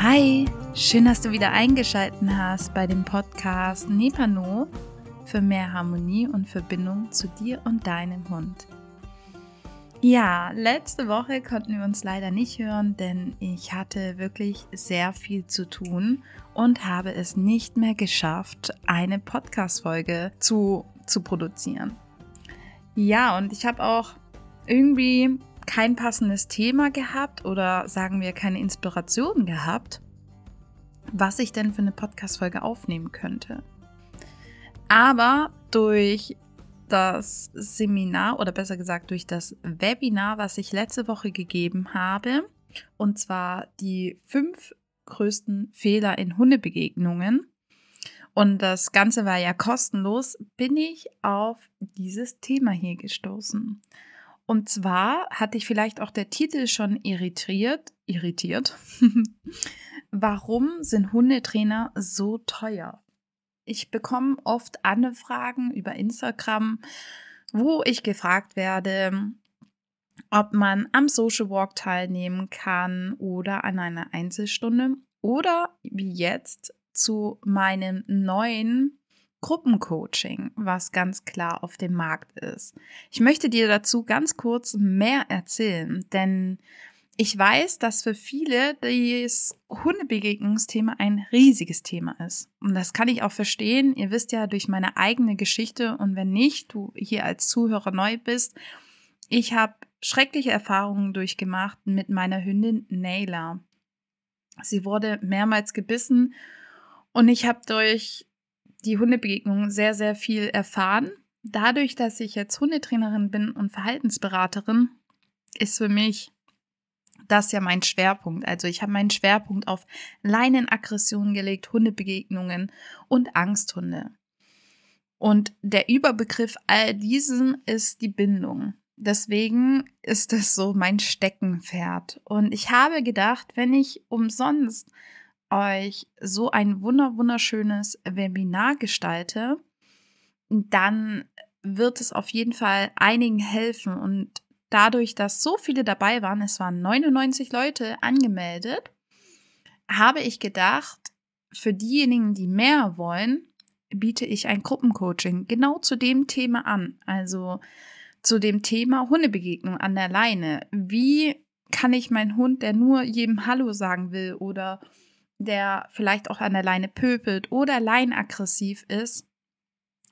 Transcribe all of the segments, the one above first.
Hi, schön, dass du wieder eingeschaltet hast bei dem Podcast Nepano für mehr Harmonie und Verbindung zu dir und deinem Hund. Ja, letzte Woche konnten wir uns leider nicht hören, denn ich hatte wirklich sehr viel zu tun und habe es nicht mehr geschafft, eine Podcast-Folge zu, zu produzieren. Ja, und ich habe auch irgendwie kein passendes Thema gehabt oder sagen wir keine Inspiration gehabt, was ich denn für eine Podcast-Folge aufnehmen könnte. Aber durch das Seminar oder besser gesagt durch das Webinar, was ich letzte Woche gegeben habe, und zwar die fünf größten Fehler in Hundebegegnungen. Und das Ganze war ja kostenlos, bin ich auf dieses Thema hier gestoßen. Und zwar hatte ich vielleicht auch der Titel schon irritiert, irritiert. Warum sind Hundetrainer so teuer? Ich bekomme oft Anfragen über Instagram, wo ich gefragt werde, ob man am Social Walk teilnehmen kann oder an einer Einzelstunde oder wie jetzt zu meinem neuen Gruppencoaching, was ganz klar auf dem Markt ist. Ich möchte dir dazu ganz kurz mehr erzählen, denn ich weiß, dass für viele das Hundebegegnungsthema ein riesiges Thema ist. Und das kann ich auch verstehen. Ihr wisst ja durch meine eigene Geschichte und wenn nicht, du hier als Zuhörer neu bist, ich habe schreckliche Erfahrungen durchgemacht mit meiner Hündin Naila. Sie wurde mehrmals gebissen und ich habe durch die Hundebegegnung sehr, sehr viel erfahren. Dadurch, dass ich jetzt Hundetrainerin bin und Verhaltensberaterin, ist für mich das ja mein Schwerpunkt. Also ich habe meinen Schwerpunkt auf Leinenaggressionen gelegt, Hundebegegnungen und Angsthunde. Und der Überbegriff all diesen ist die Bindung. Deswegen ist es so mein Steckenpferd. Und ich habe gedacht, wenn ich umsonst euch so ein wunder wunderschönes Webinar gestalte, dann wird es auf jeden Fall einigen helfen. Und dadurch, dass so viele dabei waren, es waren 99 Leute angemeldet, habe ich gedacht, für diejenigen, die mehr wollen, biete ich ein Gruppencoaching genau zu dem Thema an. Also zu dem Thema Hundebegegnung an der Leine. Wie kann ich meinen Hund, der nur jedem Hallo sagen will oder der vielleicht auch an der Leine pöpelt oder leinaggressiv ist,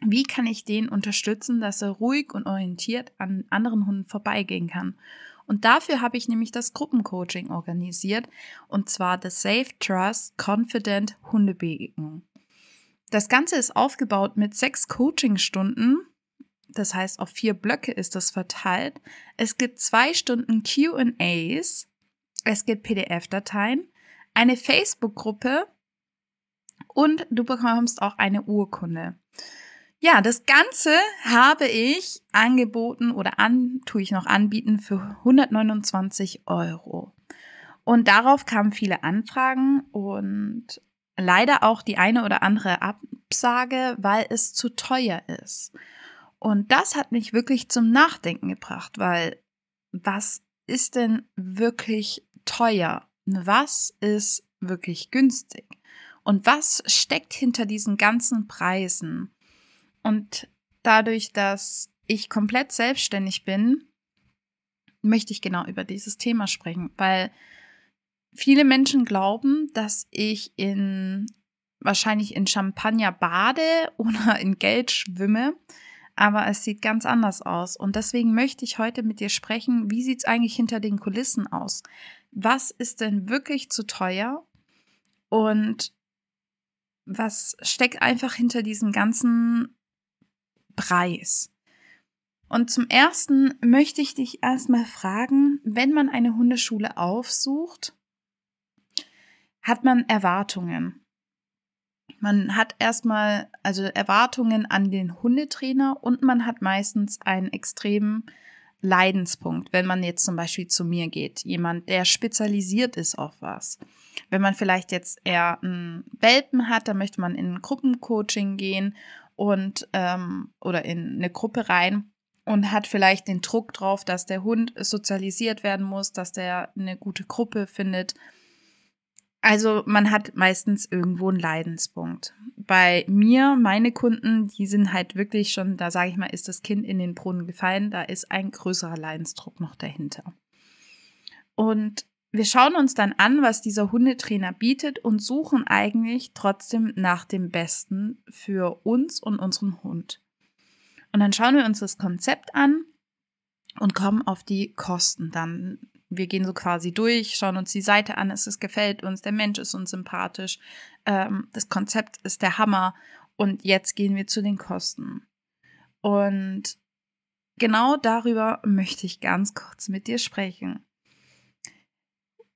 wie kann ich den unterstützen, dass er ruhig und orientiert an anderen Hunden vorbeigehen kann? Und dafür habe ich nämlich das Gruppencoaching organisiert, und zwar das Safe Trust Confident Hundebegegnung. Das Ganze ist aufgebaut mit sechs Coachingstunden. Das heißt, auf vier Blöcke ist das verteilt. Es gibt zwei Stunden QAs. Es gibt PDF-Dateien eine Facebook-Gruppe und du bekommst auch eine Urkunde. Ja, das Ganze habe ich angeboten oder an, tue ich noch anbieten für 129 Euro. Und darauf kamen viele Anfragen und leider auch die eine oder andere Absage, weil es zu teuer ist. Und das hat mich wirklich zum Nachdenken gebracht, weil was ist denn wirklich teuer? Was ist wirklich günstig und was steckt hinter diesen ganzen Preisen. Und dadurch, dass ich komplett selbstständig bin, möchte ich genau über dieses Thema sprechen, weil viele Menschen glauben, dass ich in wahrscheinlich in Champagner bade oder in Geld schwimme, aber es sieht ganz anders aus. Und deswegen möchte ich heute mit dir sprechen, wie sieht es eigentlich hinter den Kulissen aus? Was ist denn wirklich zu teuer und was steckt einfach hinter diesem ganzen Preis. Und zum ersten möchte ich dich erstmal fragen, wenn man eine Hundeschule aufsucht, hat man Erwartungen. Man hat erstmal also Erwartungen an den Hundetrainer und man hat meistens einen extremen Leidenspunkt, wenn man jetzt zum Beispiel zu mir geht, jemand, der spezialisiert ist auf was. Wenn man vielleicht jetzt eher einen Welpen hat, dann möchte man in ein Gruppencoaching gehen und ähm, oder in eine Gruppe rein und hat vielleicht den Druck drauf, dass der Hund sozialisiert werden muss, dass der eine gute Gruppe findet. Also man hat meistens irgendwo einen Leidenspunkt. Bei mir, meine Kunden, die sind halt wirklich schon, da sage ich mal, ist das Kind in den Brunnen gefallen, da ist ein größerer Leidensdruck noch dahinter. Und wir schauen uns dann an, was dieser Hundetrainer bietet und suchen eigentlich trotzdem nach dem Besten für uns und unseren Hund. Und dann schauen wir uns das Konzept an und kommen auf die Kosten dann wir gehen so quasi durch, schauen uns die Seite an, es gefällt uns, der Mensch ist uns sympathisch, ähm, das Konzept ist der Hammer und jetzt gehen wir zu den Kosten. Und genau darüber möchte ich ganz kurz mit dir sprechen.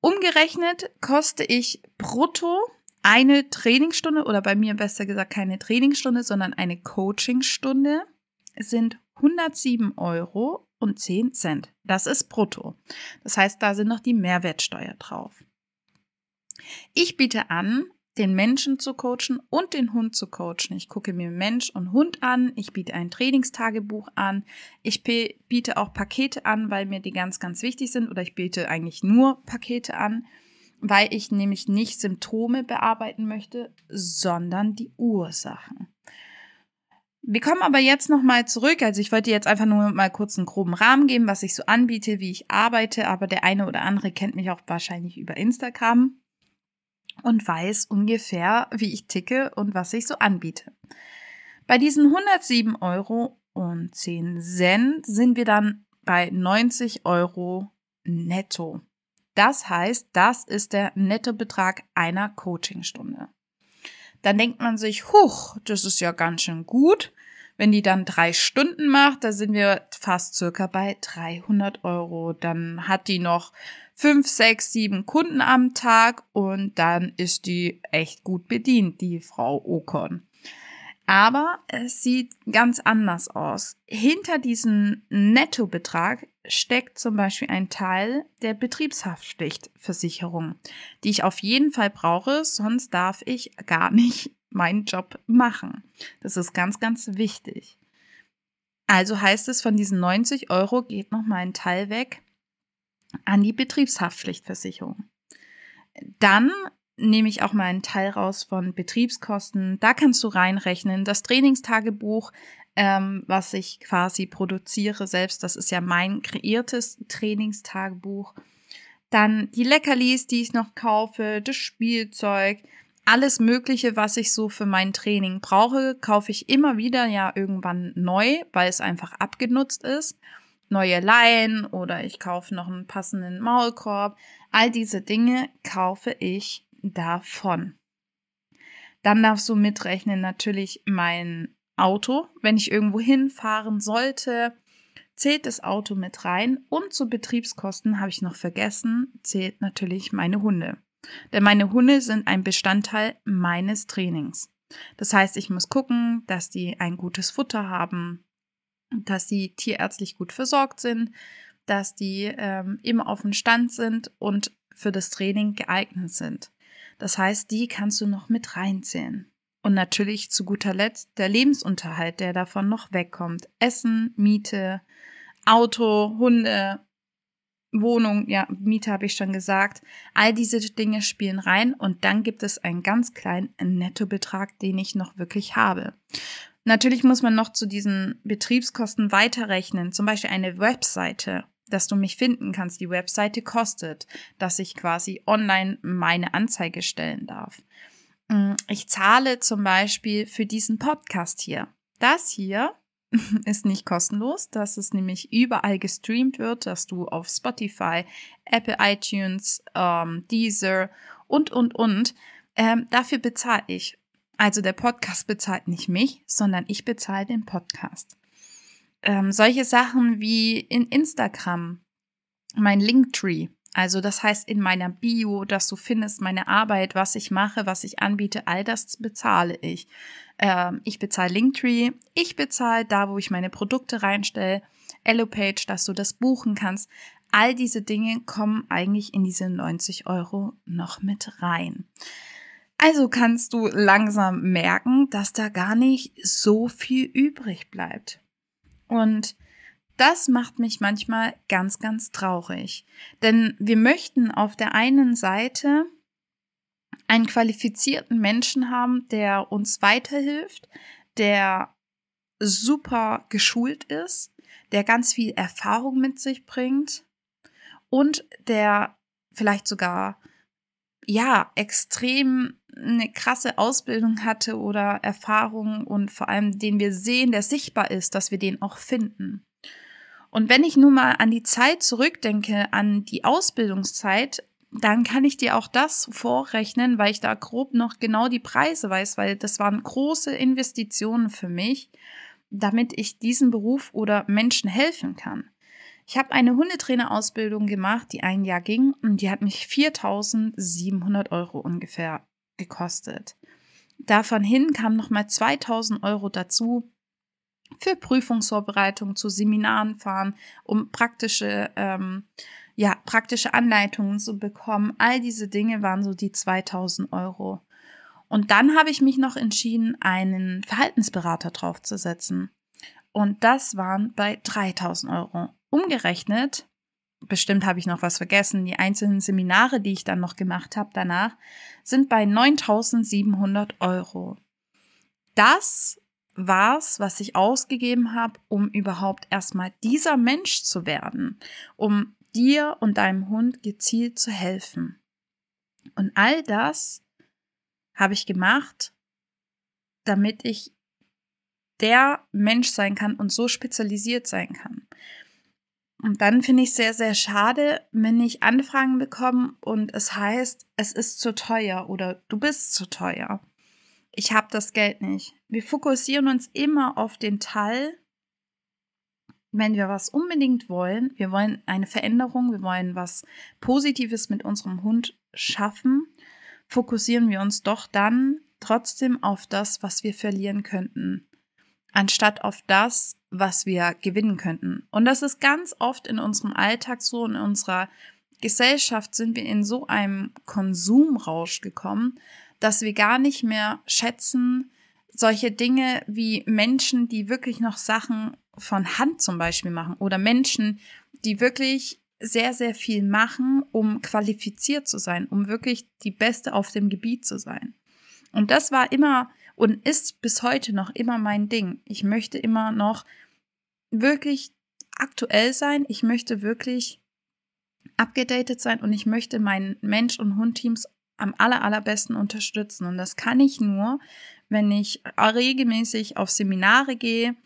Umgerechnet koste ich brutto eine Trainingsstunde oder bei mir besser gesagt keine Trainingsstunde, sondern eine Coachingstunde sind 107 Euro und 10 Cent. Das ist brutto. Das heißt, da sind noch die Mehrwertsteuer drauf. Ich biete an, den Menschen zu coachen und den Hund zu coachen. Ich gucke mir Mensch und Hund an. Ich biete ein Trainingstagebuch an. Ich biete auch Pakete an, weil mir die ganz, ganz wichtig sind. Oder ich biete eigentlich nur Pakete an, weil ich nämlich nicht Symptome bearbeiten möchte, sondern die Ursachen. Wir kommen aber jetzt nochmal zurück. Also ich wollte jetzt einfach nur mal kurz einen groben Rahmen geben, was ich so anbiete, wie ich arbeite. Aber der eine oder andere kennt mich auch wahrscheinlich über Instagram und weiß ungefähr, wie ich ticke und was ich so anbiete. Bei diesen 107 Euro und 10 Cent sind wir dann bei 90 Euro netto. Das heißt, das ist der Nettobetrag einer Coachingstunde dann denkt man sich, huch, das ist ja ganz schön gut. Wenn die dann drei Stunden macht, da sind wir fast circa bei 300 Euro. Dann hat die noch fünf, sechs, sieben Kunden am Tag und dann ist die echt gut bedient, die Frau Okon. Aber es sieht ganz anders aus. Hinter diesem Nettobetrag steckt zum Beispiel ein Teil der Betriebshaftpflichtversicherung, die ich auf jeden Fall brauche, sonst darf ich gar nicht meinen Job machen. Das ist ganz, ganz wichtig. Also heißt es, von diesen 90 Euro geht noch mal ein Teil weg an die Betriebshaftpflichtversicherung. Dann nehme ich auch mal einen Teil raus von Betriebskosten. Da kannst du reinrechnen. Das Trainingstagebuch, ähm, was ich quasi produziere selbst, das ist ja mein kreiertes Trainingstagebuch. Dann die Leckerlis, die ich noch kaufe, das Spielzeug, alles Mögliche, was ich so für mein Training brauche, kaufe ich immer wieder ja irgendwann neu, weil es einfach abgenutzt ist. Neue Leinen oder ich kaufe noch einen passenden Maulkorb. All diese Dinge kaufe ich davon. Dann darfst du mitrechnen natürlich mein Auto. Wenn ich irgendwo hinfahren sollte, zählt das Auto mit rein. Und zu Betriebskosten habe ich noch vergessen, zählt natürlich meine Hunde. Denn meine Hunde sind ein Bestandteil meines Trainings. Das heißt, ich muss gucken, dass die ein gutes Futter haben, dass sie tierärztlich gut versorgt sind, dass die ähm, immer auf dem Stand sind und für das Training geeignet sind. Das heißt, die kannst du noch mit reinzählen. Und natürlich zu guter Letzt der Lebensunterhalt, der davon noch wegkommt. Essen, Miete, Auto, Hunde, Wohnung, ja, Miete habe ich schon gesagt. All diese Dinge spielen rein und dann gibt es einen ganz kleinen Nettobetrag, den ich noch wirklich habe. Natürlich muss man noch zu diesen Betriebskosten weiterrechnen, zum Beispiel eine Webseite dass du mich finden kannst. Die Webseite kostet, dass ich quasi online meine Anzeige stellen darf. Mm, ich zahle zum Beispiel für diesen Podcast hier. Das hier ist nicht kostenlos, dass es nämlich überall gestreamt wird, dass du auf Spotify, Apple iTunes, ähm, Deezer und, und, und. Ähm, dafür bezahle ich. Also der Podcast bezahlt nicht mich, sondern ich bezahle den Podcast ähm, solche Sachen wie in Instagram, mein Linktree. Also das heißt in meiner Bio, dass du findest meine Arbeit, was ich mache, was ich anbiete, all das bezahle ich. Ähm, ich bezahle Linktree, ich bezahle da, wo ich meine Produkte reinstelle, Allopage, dass du das buchen kannst. All diese Dinge kommen eigentlich in diese 90 Euro noch mit rein. Also kannst du langsam merken, dass da gar nicht so viel übrig bleibt. Und das macht mich manchmal ganz, ganz traurig. Denn wir möchten auf der einen Seite einen qualifizierten Menschen haben, der uns weiterhilft, der super geschult ist, der ganz viel Erfahrung mit sich bringt und der vielleicht sogar ja extrem eine krasse Ausbildung hatte oder Erfahrung und vor allem den wir sehen, der sichtbar ist, dass wir den auch finden. Und wenn ich nun mal an die Zeit zurückdenke, an die Ausbildungszeit, dann kann ich dir auch das vorrechnen, weil ich da grob noch genau die Preise weiß, weil das waren große Investitionen für mich, damit ich diesem Beruf oder Menschen helfen kann. Ich habe eine Hundetrainerausbildung gemacht, die ein Jahr ging und die hat mich 4.700 Euro ungefähr gekostet. Davon hin kamen nochmal 2.000 Euro dazu für Prüfungsvorbereitung, zu Seminaren fahren, um praktische ähm, ja, praktische Anleitungen zu bekommen. All diese Dinge waren so die 2000 Euro. Und dann habe ich mich noch entschieden, einen Verhaltensberater draufzusetzen. Und das waren bei 3000 Euro. Umgerechnet, bestimmt habe ich noch was vergessen, die einzelnen Seminare, die ich dann noch gemacht habe danach, sind bei 9700 Euro. Das war's, was ich ausgegeben habe, um überhaupt erstmal dieser Mensch zu werden, um dir und deinem Hund gezielt zu helfen. Und all das habe ich gemacht, damit ich der Mensch sein kann und so spezialisiert sein kann. Und dann finde ich sehr, sehr schade, wenn ich Anfragen bekomme und es heißt, es ist zu teuer oder du bist zu teuer. Ich habe das Geld nicht. Wir fokussieren uns immer auf den Teil, wenn wir was unbedingt wollen, wir wollen eine Veränderung, wir wollen was Positives mit unserem Hund schaffen, fokussieren wir uns doch dann trotzdem auf das, was wir verlieren könnten, anstatt auf das, was wir gewinnen könnten. Und das ist ganz oft in unserem Alltag so, in unserer Gesellschaft sind wir in so einem Konsumrausch gekommen, dass wir gar nicht mehr schätzen, solche Dinge wie Menschen, die wirklich noch Sachen von Hand zum Beispiel machen oder Menschen, die wirklich sehr, sehr viel machen, um qualifiziert zu sein, um wirklich die Beste auf dem Gebiet zu sein. Und das war immer und ist bis heute noch immer mein Ding. Ich möchte immer noch wirklich aktuell sein. Ich möchte wirklich abgedatet sein und ich möchte meinen Mensch- und Hundteams am aller, allerbesten unterstützen. Und das kann ich nur, wenn ich regelmäßig auf Seminare gehe,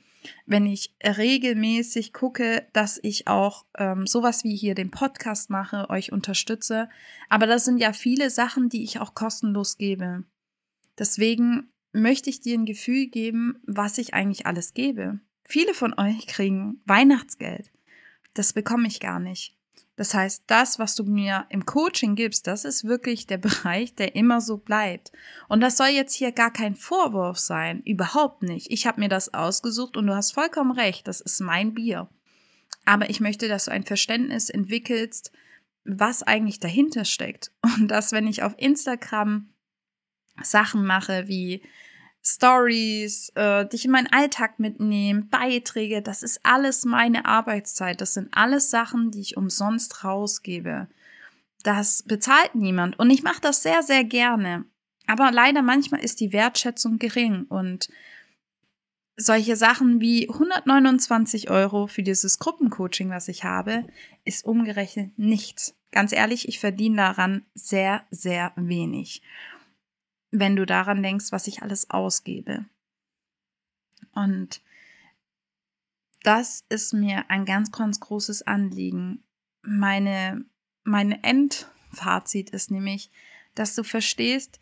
wenn ich regelmäßig gucke, dass ich auch ähm, sowas wie hier den Podcast mache, euch unterstütze. Aber das sind ja viele Sachen, die ich auch kostenlos gebe. Deswegen möchte ich dir ein Gefühl geben, was ich eigentlich alles gebe. Viele von euch kriegen Weihnachtsgeld. Das bekomme ich gar nicht. Das heißt, das, was du mir im Coaching gibst, das ist wirklich der Bereich, der immer so bleibt. Und das soll jetzt hier gar kein Vorwurf sein, überhaupt nicht. Ich habe mir das ausgesucht und du hast vollkommen recht, das ist mein Bier. Aber ich möchte, dass du ein Verständnis entwickelst, was eigentlich dahinter steckt. Und dass, wenn ich auf Instagram Sachen mache wie Stories, äh, dich in meinen Alltag mitnehmen, Beiträge, das ist alles meine Arbeitszeit. Das sind alles Sachen, die ich umsonst rausgebe. Das bezahlt niemand und ich mache das sehr, sehr gerne. Aber leider manchmal ist die Wertschätzung gering und solche Sachen wie 129 Euro für dieses Gruppencoaching, was ich habe, ist umgerechnet nichts. Ganz ehrlich, ich verdiene daran sehr, sehr wenig wenn du daran denkst, was ich alles ausgebe. Und das ist mir ein ganz, ganz großes Anliegen. Meine, meine Endfazit ist nämlich, dass du verstehst,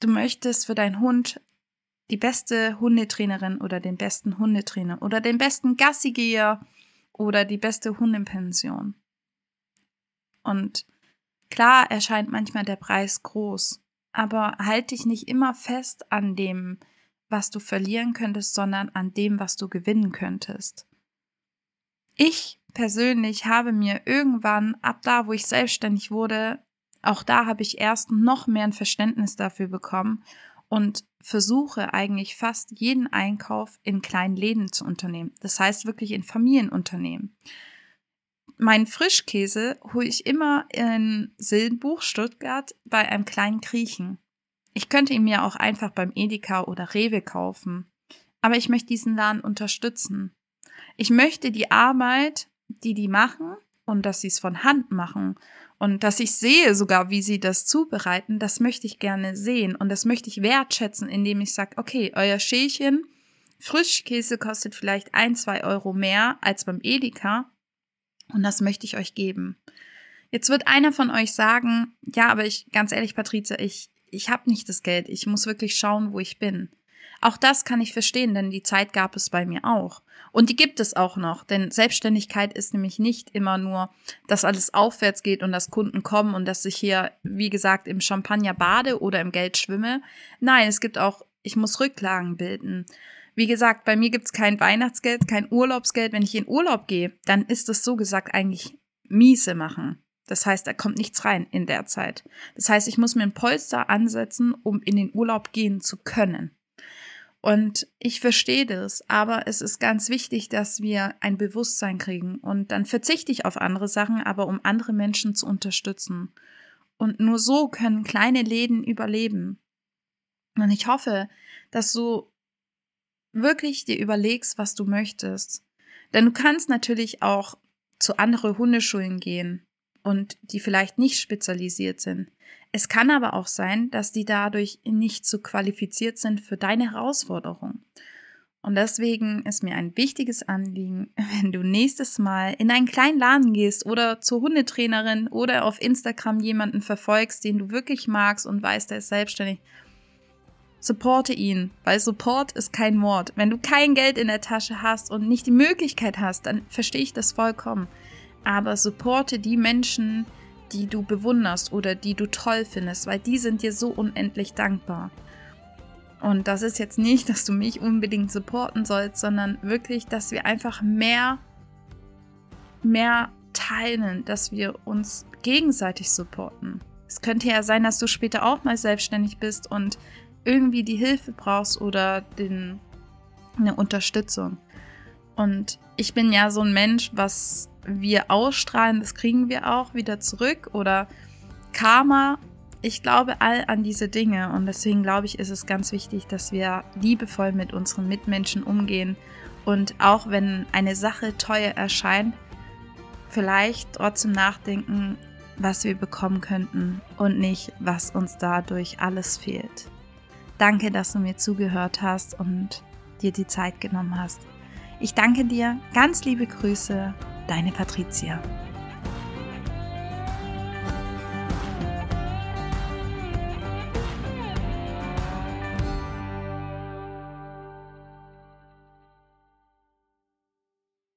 du möchtest für deinen Hund die beste Hundetrainerin oder den besten Hundetrainer oder den besten Gassigeher oder die beste Hundepension. Und klar erscheint manchmal der Preis groß, aber halt dich nicht immer fest an dem, was du verlieren könntest, sondern an dem, was du gewinnen könntest. Ich persönlich habe mir irgendwann, ab da, wo ich selbstständig wurde, auch da habe ich erst noch mehr ein Verständnis dafür bekommen und versuche eigentlich fast jeden Einkauf in kleinen Läden zu unternehmen. Das heißt wirklich in Familienunternehmen. Meinen Frischkäse hole ich immer in Silbenbuch, Stuttgart, bei einem kleinen Griechen. Ich könnte ihn mir auch einfach beim Edeka oder Rewe kaufen. Aber ich möchte diesen Laden unterstützen. Ich möchte die Arbeit, die die machen und dass sie es von Hand machen und dass ich sehe sogar, wie sie das zubereiten, das möchte ich gerne sehen und das möchte ich wertschätzen, indem ich sage, okay, euer Schälchen Frischkäse kostet vielleicht ein, zwei Euro mehr als beim Edeka und das möchte ich euch geben. Jetzt wird einer von euch sagen, ja, aber ich, ganz ehrlich, Patrizia, ich, ich habe nicht das Geld. Ich muss wirklich schauen, wo ich bin. Auch das kann ich verstehen, denn die Zeit gab es bei mir auch. Und die gibt es auch noch, denn Selbstständigkeit ist nämlich nicht immer nur, dass alles aufwärts geht und dass Kunden kommen und dass ich hier, wie gesagt, im Champagner bade oder im Geld schwimme. Nein, es gibt auch, ich muss Rücklagen bilden. Wie gesagt, bei mir gibt's kein Weihnachtsgeld, kein Urlaubsgeld. Wenn ich in Urlaub gehe, dann ist es so gesagt eigentlich miese machen. Das heißt, da kommt nichts rein in der Zeit. Das heißt, ich muss mir ein Polster ansetzen, um in den Urlaub gehen zu können. Und ich verstehe das, aber es ist ganz wichtig, dass wir ein Bewusstsein kriegen. Und dann verzichte ich auf andere Sachen, aber um andere Menschen zu unterstützen. Und nur so können kleine Läden überleben. Und ich hoffe, dass du wirklich dir überlegst, was du möchtest. Denn du kannst natürlich auch zu anderen Hundeschulen gehen und die vielleicht nicht spezialisiert sind. Es kann aber auch sein, dass die dadurch nicht so qualifiziert sind für deine Herausforderung. Und deswegen ist mir ein wichtiges Anliegen, wenn du nächstes Mal in einen kleinen Laden gehst oder zur Hundetrainerin oder auf Instagram jemanden verfolgst, den du wirklich magst und weißt, der ist selbstständig, supporte ihn, weil Support ist kein Mord. Wenn du kein Geld in der Tasche hast und nicht die Möglichkeit hast, dann verstehe ich das vollkommen. Aber supporte die Menschen, die du bewunderst oder die du toll findest, weil die sind dir so unendlich dankbar. Und das ist jetzt nicht, dass du mich unbedingt supporten sollst, sondern wirklich, dass wir einfach mehr, mehr teilen, dass wir uns gegenseitig supporten. Es könnte ja sein, dass du später auch mal selbstständig bist und irgendwie die Hilfe brauchst oder den, eine Unterstützung. Und ich bin ja so ein Mensch, was wir ausstrahlen, das kriegen wir auch wieder zurück. Oder Karma, ich glaube all an diese Dinge. Und deswegen glaube ich, ist es ganz wichtig, dass wir liebevoll mit unseren Mitmenschen umgehen. Und auch wenn eine Sache teuer erscheint, vielleicht trotzdem nachdenken, was wir bekommen könnten und nicht, was uns dadurch alles fehlt. Danke, dass du mir zugehört hast und dir die Zeit genommen hast. Ich danke dir. Ganz liebe Grüße, deine Patricia.